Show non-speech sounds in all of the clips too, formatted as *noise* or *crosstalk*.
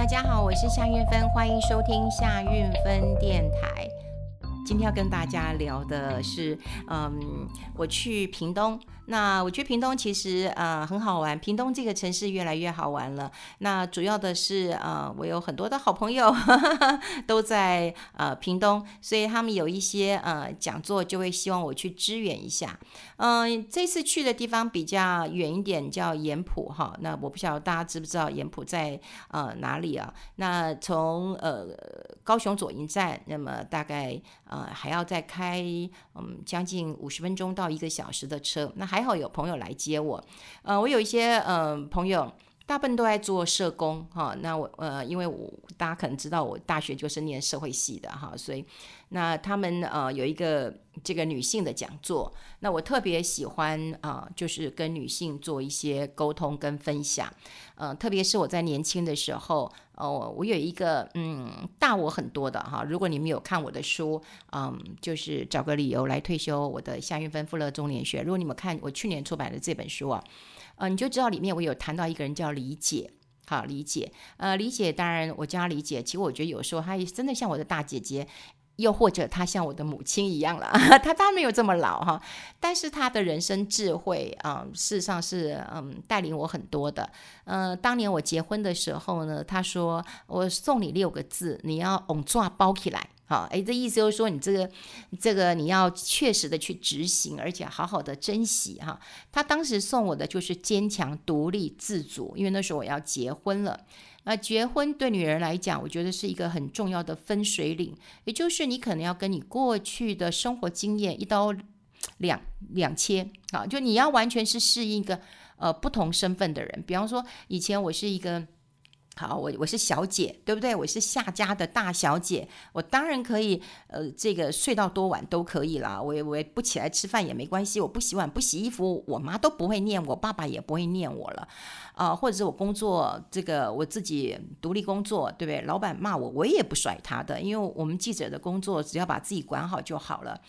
大家好，我是夏韵芬，欢迎收听夏韵芬电台。今天要跟大家聊的是，嗯，我去屏东。那我觉得屏东其实呃很好玩，屏东这个城市越来越好玩了。那主要的是呃，我有很多的好朋友呵 *laughs* 呵都在呃屏东，所以他们有一些呃讲座就会希望我去支援一下。嗯、这次去的地方比较远一点，叫盐埔哈。那我不晓得大家知不知道盐埔在呃哪里啊？那从呃高雄左营站，那么大概呃还要再开嗯将近五十分钟到一个小时的车，那还。还好有朋友来接我，呃，我有一些嗯、呃、朋友，大部分都在做社工哈。那我呃，因为我大家可能知道我大学就是念社会系的哈，所以那他们呃有一个这个女性的讲座，那我特别喜欢啊、就是跟女性做一些沟通跟分享，呃，特别是我在年轻的时候。哦，我有一个嗯大我很多的哈，如果你们有看我的书，嗯，就是找个理由来退休，我的夏韵芬富乐中年学。如果你们看我去年出版的这本书啊，呃，你就知道里面我有谈到一个人叫李姐，好，李姐，呃，李姐当然我叫她李姐，其实我觉得有时候她也真的像我的大姐姐。又或者他像我的母亲一样了，*laughs* 他当然没有这么老哈，但是他的人生智慧啊、嗯，事实上是嗯带领我很多的。嗯、当年我结婚的时候呢，他说我送你六个字，你要往抓包起来，好，哎，这意思就是说你这个这个你要确实的去执行，而且好好的珍惜哈。他当时送我的就是坚强、独立、自主，因为那时候我要结婚了。那结婚对女人来讲，我觉得是一个很重要的分水岭，也就是你可能要跟你过去的生活经验一刀两两切啊，就你要完全是适应一个呃不同身份的人。比方说，以前我是一个。好，我我是小姐，对不对？我是夏家的大小姐，我当然可以，呃，这个睡到多晚都可以啦。我我不起来吃饭也没关系，我不洗碗不洗衣服，我妈都不会念我，爸爸也不会念我了，啊、或者是我工作这个我自己独立工作，对不对？老板骂我，我也不甩他的，因为我们记者的工作只要把自己管好就好了。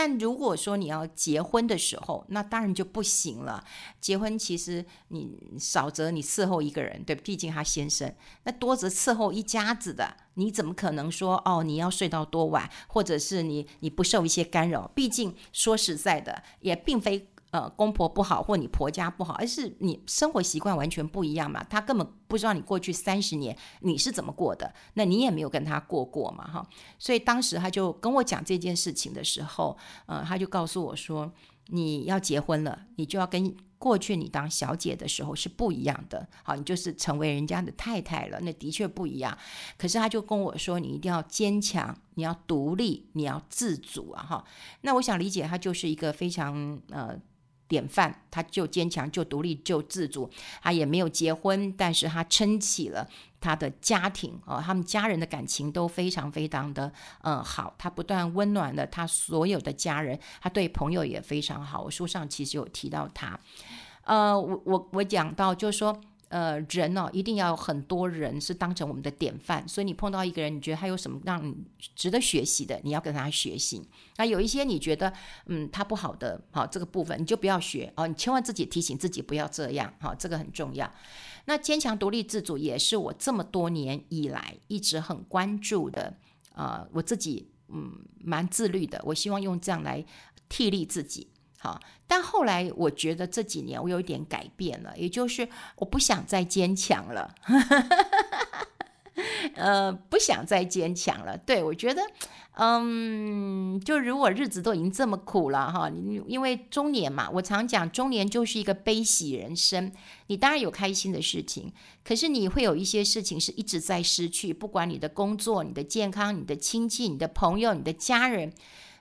但如果说你要结婚的时候，那当然就不行了。结婚其实你少则你伺候一个人，对，毕竟他先生；那多则伺候一家子的，你怎么可能说哦，你要睡到多晚，或者是你你不受一些干扰？毕竟说实在的，也并非。呃，公婆不好，或你婆家不好，而是你生活习惯完全不一样嘛。他根本不知道你过去三十年你是怎么过的，那你也没有跟他过过嘛，哈。所以当时他就跟我讲这件事情的时候，呃，他就告诉我说，你要结婚了，你就要跟过去你当小姐的时候是不一样的，好，你就是成为人家的太太了，那的确不一样。可是他就跟我说，你一定要坚强，你要独立，你要自主啊，哈。那我想理解，他就是一个非常呃。典范，他就坚强，就独立，就自主。他也没有结婚，但是他撑起了他的家庭哦，他们家人的感情都非常非常的嗯好。他不断温暖了他所有的家人，他对朋友也非常好。我书上其实有提到他，呃，我我我讲到就是说。呃，人哦，一定要有很多人是当成我们的典范，所以你碰到一个人，你觉得他有什么让你值得学习的，你要跟他学习。那有一些你觉得，嗯，他不好的，好，这个部分你就不要学哦，你千万自己提醒自己不要这样，好，这个很重要。那坚强、独立、自主也是我这么多年以来一直很关注的，呃，我自己嗯蛮自律的，我希望用这样来替励自己。好，但后来我觉得这几年我有一点改变了，也就是我不想再坚强了，*laughs* 呃，不想再坚强了。对，我觉得，嗯，就如果日子都已经这么苦了哈，因为中年嘛，我常讲中年就是一个悲喜人生。你当然有开心的事情，可是你会有一些事情是一直在失去，不管你的工作、你的健康、你的亲戚、你的朋友、你的家人。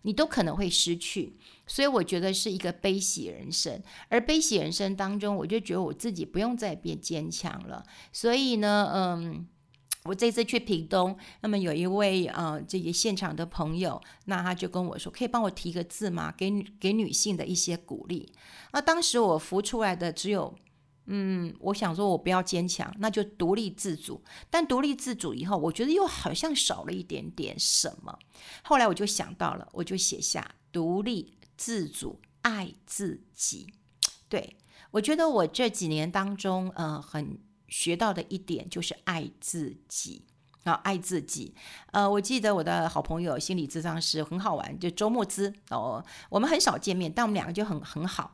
你都可能会失去，所以我觉得是一个悲喜人生。而悲喜人生当中，我就觉得我自己不用再变坚强了。所以呢，嗯，我这次去屏东，那么有一位呃这个现场的朋友，那他就跟我说，可以帮我提个字吗？给给女性的一些鼓励。那当时我浮出来的只有。嗯，我想说，我不要坚强，那就独立自主。但独立自主以后，我觉得又好像少了一点点什么。后来我就想到了，我就写下独立自主，爱自己。*tsk* 对，我觉得我这几年当中，呃，很学到的一点就是爱自己啊，爱自己。呃，我记得我的好朋友心理咨商师很好玩，就周慕姿哦，我们很少见面，但我们两个就很很好。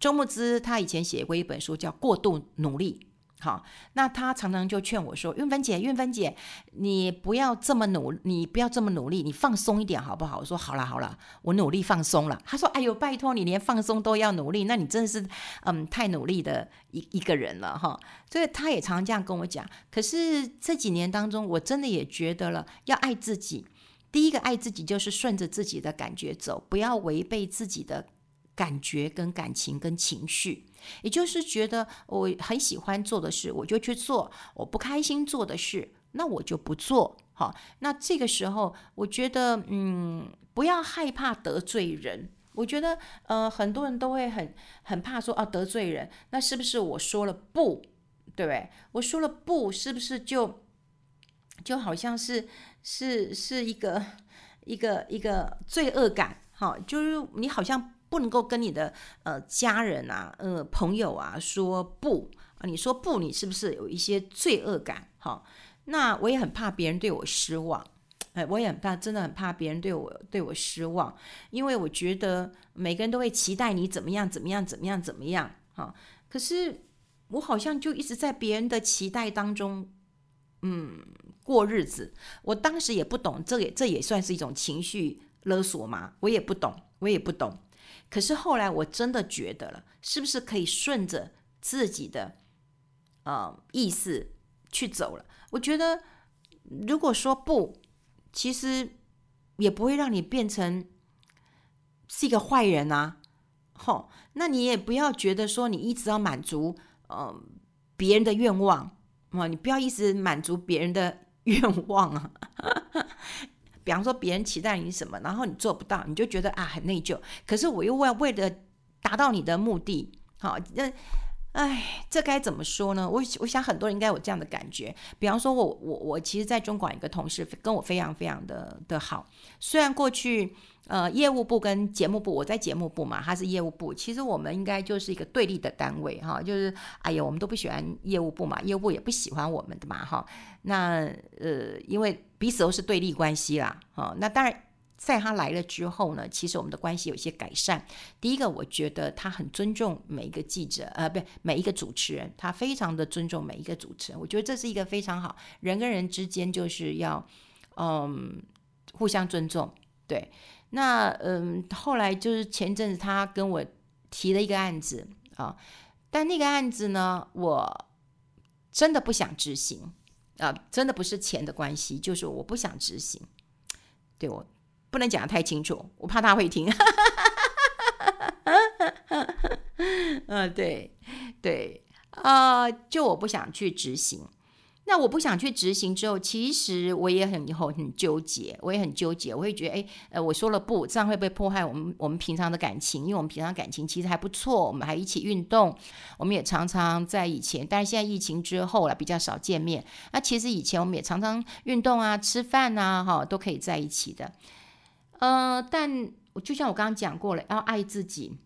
周慕姿他以前写过一本书叫《过度努力》。好，那他常常就劝我说：“韵芬姐，韵芬姐，你不要这么努，你不要这么努力，你放松一点好不好？”我说：“好了好了，我努力放松了。”他说：“哎呦，拜托你连放松都要努力，那你真的是嗯太努力的一一个人了哈。”所以他也常常这样跟我讲。可是这几年当中，我真的也觉得了，要爱自己。第一个爱自己就是顺着自己的感觉走，不要违背自己的感觉跟感情跟情绪。也就是觉得我很喜欢做的事，我就去做；我不开心做的事，那我就不做。好，那这个时候，我觉得，嗯，不要害怕得罪人。我觉得，呃，很多人都会很很怕说，啊，得罪人，那是不是我说了不，对不对？我说了不，是不是就就好像是是是一个一个一个罪恶感？好，就是你好像。不能够跟你的呃家人啊、呃朋友啊说不啊，你说不，你是不是有一些罪恶感？哈，那我也很怕别人对我失望，哎，我也很怕，真的很怕别人对我对我失望，因为我觉得每个人都会期待你怎么样怎么样怎么样怎么样，哈，可是我好像就一直在别人的期待当中，嗯，过日子。我当时也不懂，这也这也算是一种情绪勒索吗？我也不懂，我也不懂。可是后来我真的觉得了，是不是可以顺着自己的呃意思去走了？我觉得如果说不，其实也不会让你变成是一个坏人啊。吼，那你也不要觉得说你一直要满足呃别人的愿望啊，你不要一直满足别人的 *laughs* 愿望啊。比方说，别人期待你什么，然后你做不到，你就觉得啊很内疚。可是我又为为了达到你的目的，好，那，哎，这该怎么说呢？我我想很多人应该有这样的感觉。比方说我我我其实在中广一个同事跟我非常非常的的好，虽然过去。呃，业务部跟节目部，我在节目部嘛，他是业务部。其实我们应该就是一个对立的单位哈，就是哎呀，我们都不喜欢业务部嘛，业务部也不喜欢我们的嘛哈。那呃，因为彼此都是对立关系啦，哈。那当然，在他来了之后呢，其实我们的关系有些改善。第一个，我觉得他很尊重每一个记者，呃，不，每一个主持人，他非常的尊重每一个主持人。我觉得这是一个非常好，人跟人之间就是要嗯互相尊重，对。那嗯，后来就是前阵子他跟我提了一个案子啊，但那个案子呢，我真的不想执行啊，真的不是钱的关系，就是我不想执行。对，我不能讲得太清楚，我怕他会听。*laughs* 嗯，对对啊，就我不想去执行。那我不想去执行之后，其实我也很以后很纠结，我也很纠结，我会觉得，哎，呃，我说了不，这样会不会破坏我们我们平常的感情？因为我们平常感情其实还不错，我们还一起运动，我们也常常在以前，但是现在疫情之后了，比较少见面。那其实以前我们也常常运动啊、吃饭啊，哈，都可以在一起的。呃，但就像我刚刚讲过了，要爱自己，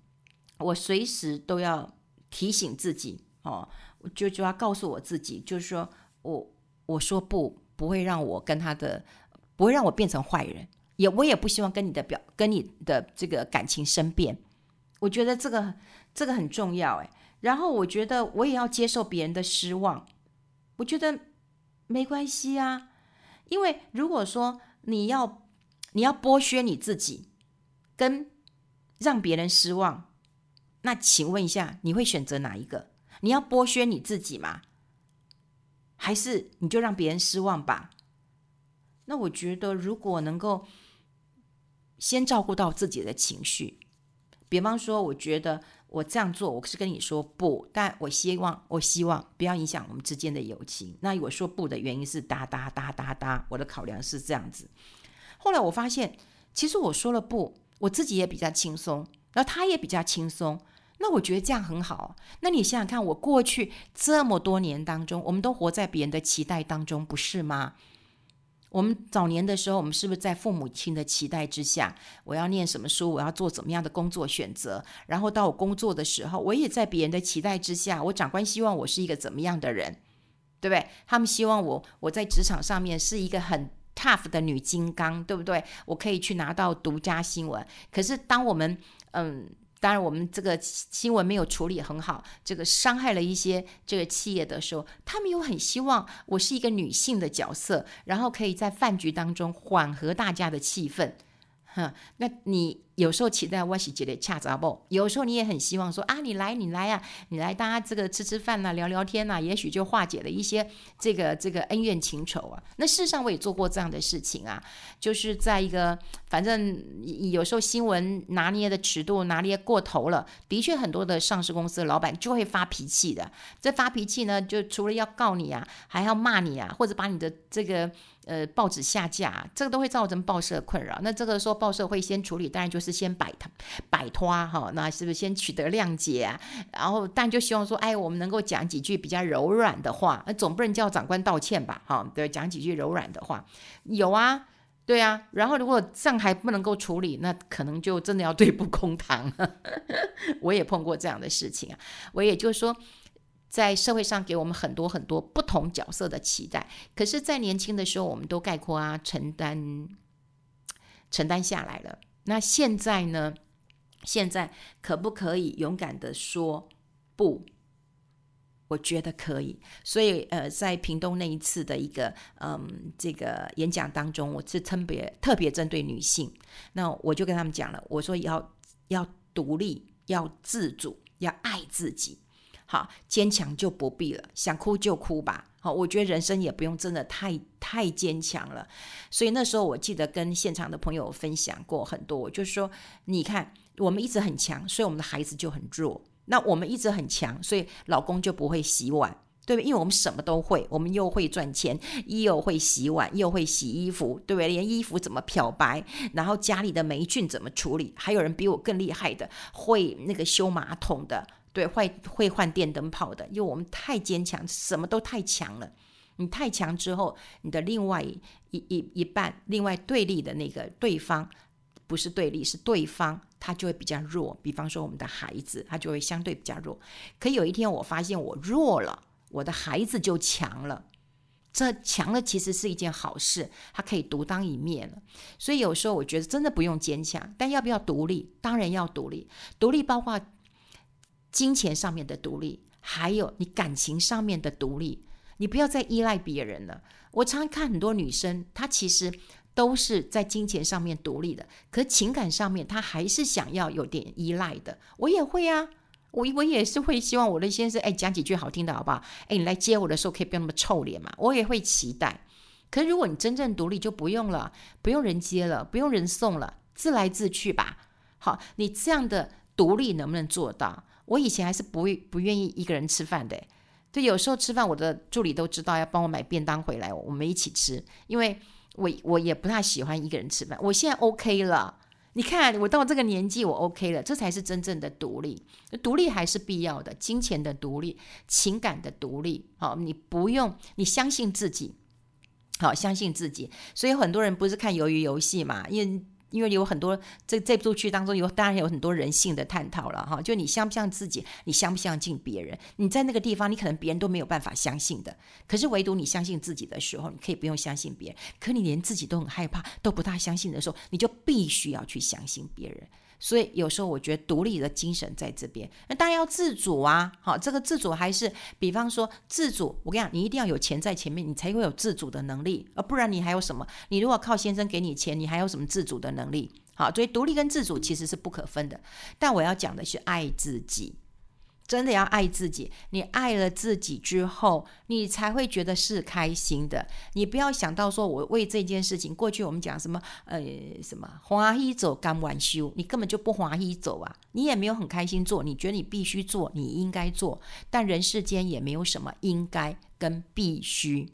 我随时都要提醒自己，哦，就就要告诉我自己，就是说。我我说不，不会让我跟他的，不会让我变成坏人，也我也不希望跟你的表跟你的这个感情生变。我觉得这个这个很重要哎。然后我觉得我也要接受别人的失望，我觉得没关系啊。因为如果说你要你要剥削你自己，跟让别人失望，那请问一下，你会选择哪一个？你要剥削你自己吗？还是你就让别人失望吧。那我觉得，如果能够先照顾到自己的情绪，比方说，我觉得我这样做，我是跟你说不，但我希望，我希望不要影响我们之间的友情。那我说不的原因是哒哒哒哒哒，我的考量是这样子。后来我发现，其实我说了不，我自己也比较轻松，然后他也比较轻松。那我觉得这样很好。那你想想看，我过去这么多年当中，我们都活在别人的期待当中，不是吗？我们早年的时候，我们是不是在父母亲的期待之下？我要念什么书？我要做怎么样的工作选择？然后到我工作的时候，我也在别人的期待之下。我长官希望我是一个怎么样的人？对不对？他们希望我我在职场上面是一个很 tough 的女金刚，对不对？我可以去拿到独家新闻。可是当我们嗯。当然，我们这个新闻没有处理很好，这个伤害了一些这个企业的时候，他们又很希望我是一个女性的角色，然后可以在饭局当中缓和大家的气氛。哼，那你有时候期待我是觉得恰杂不？有时候你也很希望说啊，你来，你来呀、啊，你来，大家这个吃吃饭呐、啊，聊聊天呐、啊，也许就化解了一些这个这个恩怨情仇啊。那事实上我也做过这样的事情啊，就是在一个反正有时候新闻拿捏的尺度拿捏过头了，的确很多的上市公司的老板就会发脾气的。这发脾气呢，就除了要告你啊，还要骂你啊，或者把你的这个。呃，报纸下架，这个都会造成报社困扰。那这个说报社会先处理，当然就是先摆脱摆脱哈，那是不是先取得谅解啊？然后，但就希望说，哎，我们能够讲几句比较柔软的话，那总不能叫长官道歉吧？哈，对，讲几句柔软的话，有啊，对啊。然后，如果这样还不能够处理，那可能就真的要对簿公堂。*laughs* 我也碰过这样的事情啊，我也就是说。在社会上给我们很多很多不同角色的期待，可是，在年轻的时候，我们都概括啊承担承担下来了。那现在呢？现在可不可以勇敢的说不？我觉得可以。所以，呃，在屏东那一次的一个嗯这个演讲当中，我是特别特别针对女性，那我就跟他们讲了，我说要要独立，要自主，要爱自己。好，坚强就不必了，想哭就哭吧。好，我觉得人生也不用真的太太坚强了。所以那时候我记得跟现场的朋友分享过很多，就是说，你看我们一直很强，所以我们的孩子就很弱。那我们一直很强，所以老公就不会洗碗，对不对？因为我们什么都会，我们又会赚钱，又会洗碗，又会洗衣服，对不对？连衣服怎么漂白，然后家里的霉菌怎么处理，还有人比我更厉害的，会那个修马桶的。对，会会换电灯泡的，因为我们太坚强，什么都太强了。你太强之后，你的另外一一一半，另外对立的那个对方，不是对立，是对方，他就会比较弱。比方说，我们的孩子，他就会相对比较弱。可有一天，我发现我弱了，我的孩子就强了。这强了其实是一件好事，他可以独当一面了。所以有时候我觉得真的不用坚强，但要不要独立？当然要独立。独立包括。金钱上面的独立，还有你感情上面的独立，你不要再依赖别人了。我常常看很多女生，她其实都是在金钱上面独立的，可情感上面她还是想要有点依赖的。我也会啊，我我也是会希望我的先生，哎，讲几句好听的好不好？哎，你来接我的时候可以不要那么臭脸嘛。我也会期待。可是如果你真正独立，就不用了，不用人接了，不用人送了，自来自去吧。好，你这样的独立能不能做到？我以前还是不不愿意一个人吃饭的，对，有时候吃饭，我的助理都知道要帮我买便当回来，我们一起吃，因为我我也不太喜欢一个人吃饭。我现在 OK 了，你看我到这个年纪，我 OK 了，这才是真正的独立。独立还是必要的，金钱的独立，情感的独立。好，你不用，你相信自己，好，相信自己。所以很多人不是看鱿鱼游戏嘛，因为。因为有很多这这部剧当中有，当然有很多人性的探讨了哈。就你相不相信自己，你相不相信别人？你在那个地方，你可能别人都没有办法相信的。可是唯独你相信自己的时候，你可以不用相信别人。可你连自己都很害怕，都不大相信的时候，你就必须要去相信别人。所以有时候我觉得独立的精神在这边，那当然要自主啊。好，这个自主还是，比方说自主，我跟你讲，你一定要有钱在前面，你才会有自主的能力，而不然你还有什么？你如果靠先生给你钱，你还有什么自主的能力？好，所以独立跟自主其实是不可分的。但我要讲的是爱自己。真的要爱自己，你爱了自己之后，你才会觉得是开心的。你不要想到说，我为这件事情，过去我们讲什么，呃，什么欢喜做甘愿受，你根本就不欢喜走啊，你也没有很开心做，你觉得你必须做，你应该做，但人世间也没有什么应该跟必须，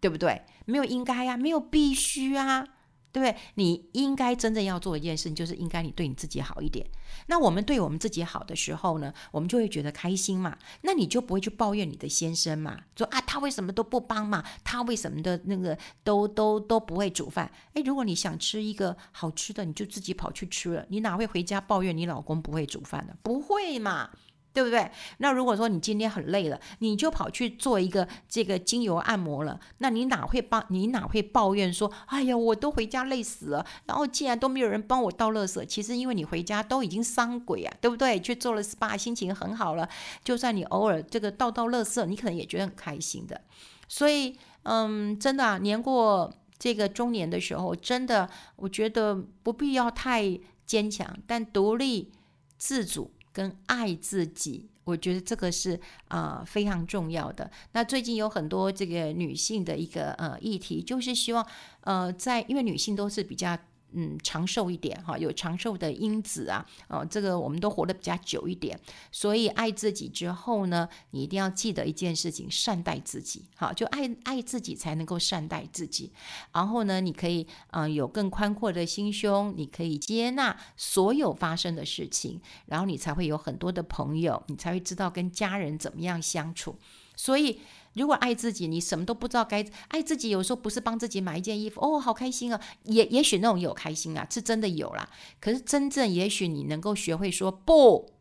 对不对？没有应该呀，没有必须啊。对不对？你应该真正要做一件事情，就是应该你对你自己好一点。那我们对我们自己好的时候呢，我们就会觉得开心嘛。那你就不会去抱怨你的先生嘛，说啊，他为什么都不帮嘛？他为什么的那个都都都不会煮饭？诶，如果你想吃一个好吃的，你就自己跑去吃了，你哪会回家抱怨你老公不会煮饭呢？不会嘛，对不对？那如果说你今天很累了，你就跑去做一个这个精油按摩了，那你哪会帮？你哪会抱怨说，哎呀，我都回家累死了，然后既然都没有人帮我倒垃圾，其实因为你回家都已经伤鬼啊，对不对？去做了 SPA，心情很好了，就算你偶尔这个倒倒垃圾，你可能也觉得很开心的。所以，嗯，真的啊，年过这个中年的时候，真的，我觉得不必要太坚强，但独立自主。跟爱自己，我觉得这个是啊、非常重要的。那最近有很多这个女性的一个呃议题，就是希望呃在因为女性都是比较。嗯，长寿一点哈，有长寿的因子啊，哦，这个我们都活得比较久一点，所以爱自己之后呢，你一定要记得一件事情，善待自己，好，就爱爱自己才能够善待自己。然后呢，你可以嗯、有更宽阔的心胸，你可以接纳所有发生的事情，然后你才会有很多的朋友，你才会知道跟家人怎么样相处。所以。如果爱自己，你什么都不知道该爱自己。有时候不是帮自己买一件衣服，哦，好开心啊！也也许那种有开心啊，是真的有啦。可是真正也许你能够学会说不，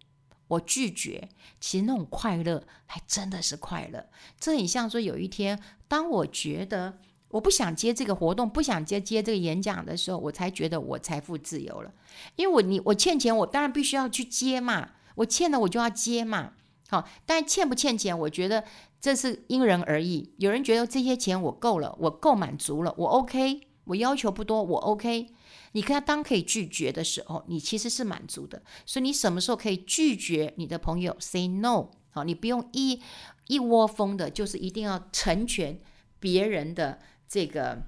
我拒绝。其实那种快乐还真的是快乐。这很像说，有一天当我觉得我不想接这个活动，不想接接这个演讲的时候，我才觉得我财富自由了。因为我你我欠钱，我当然必须要去接嘛。我欠了我就要接嘛。好，但欠不欠钱，我觉得。这是因人而异，有人觉得这些钱我够了，我够满足了，我 OK，我要求不多，我 OK。你看，当可以拒绝的时候，你其实是满足的。所以你什么时候可以拒绝你的朋友？Say no，好，你不用一一窝蜂的，就是一定要成全别人的这个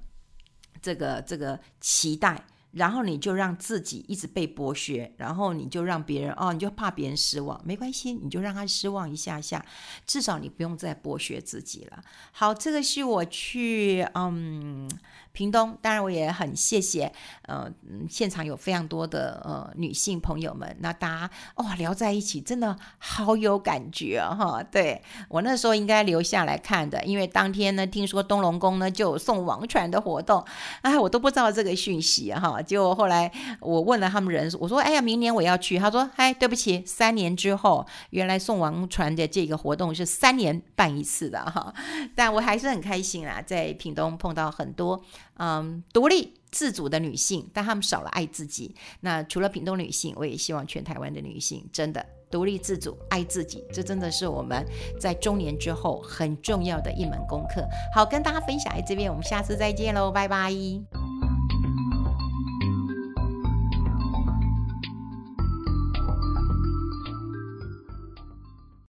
这个这个期待。然后你就让自己一直被剥削，然后你就让别人哦，你就怕别人失望，没关系，你就让他失望一下下，至少你不用再剥削自己了。好，这个是我去嗯屏东，当然我也很谢谢呃现场有非常多的呃女性朋友们，那大家哇、聊在一起真的好有感觉啊、哈。对，我那时候应该留下来看的，因为当天呢听说东龙宫呢就有送王船的活动，哎，我都不知道这个讯息哈。结果后来我问了他们人，我说：“哎呀，明年我要去。”他说：“哎，对不起，三年之后，原来送王船的这个活动是三年办一次的哈。*laughs* ”但我还是很开心啦，在屏东碰到很多嗯独立自主的女性，但她们少了爱自己。那除了屏东女性，我也希望全台湾的女性真的独立自主、爱自己，这真的是我们在中年之后很重要的一门功课。好，跟大家分享在这边，我们下次再见喽，拜拜。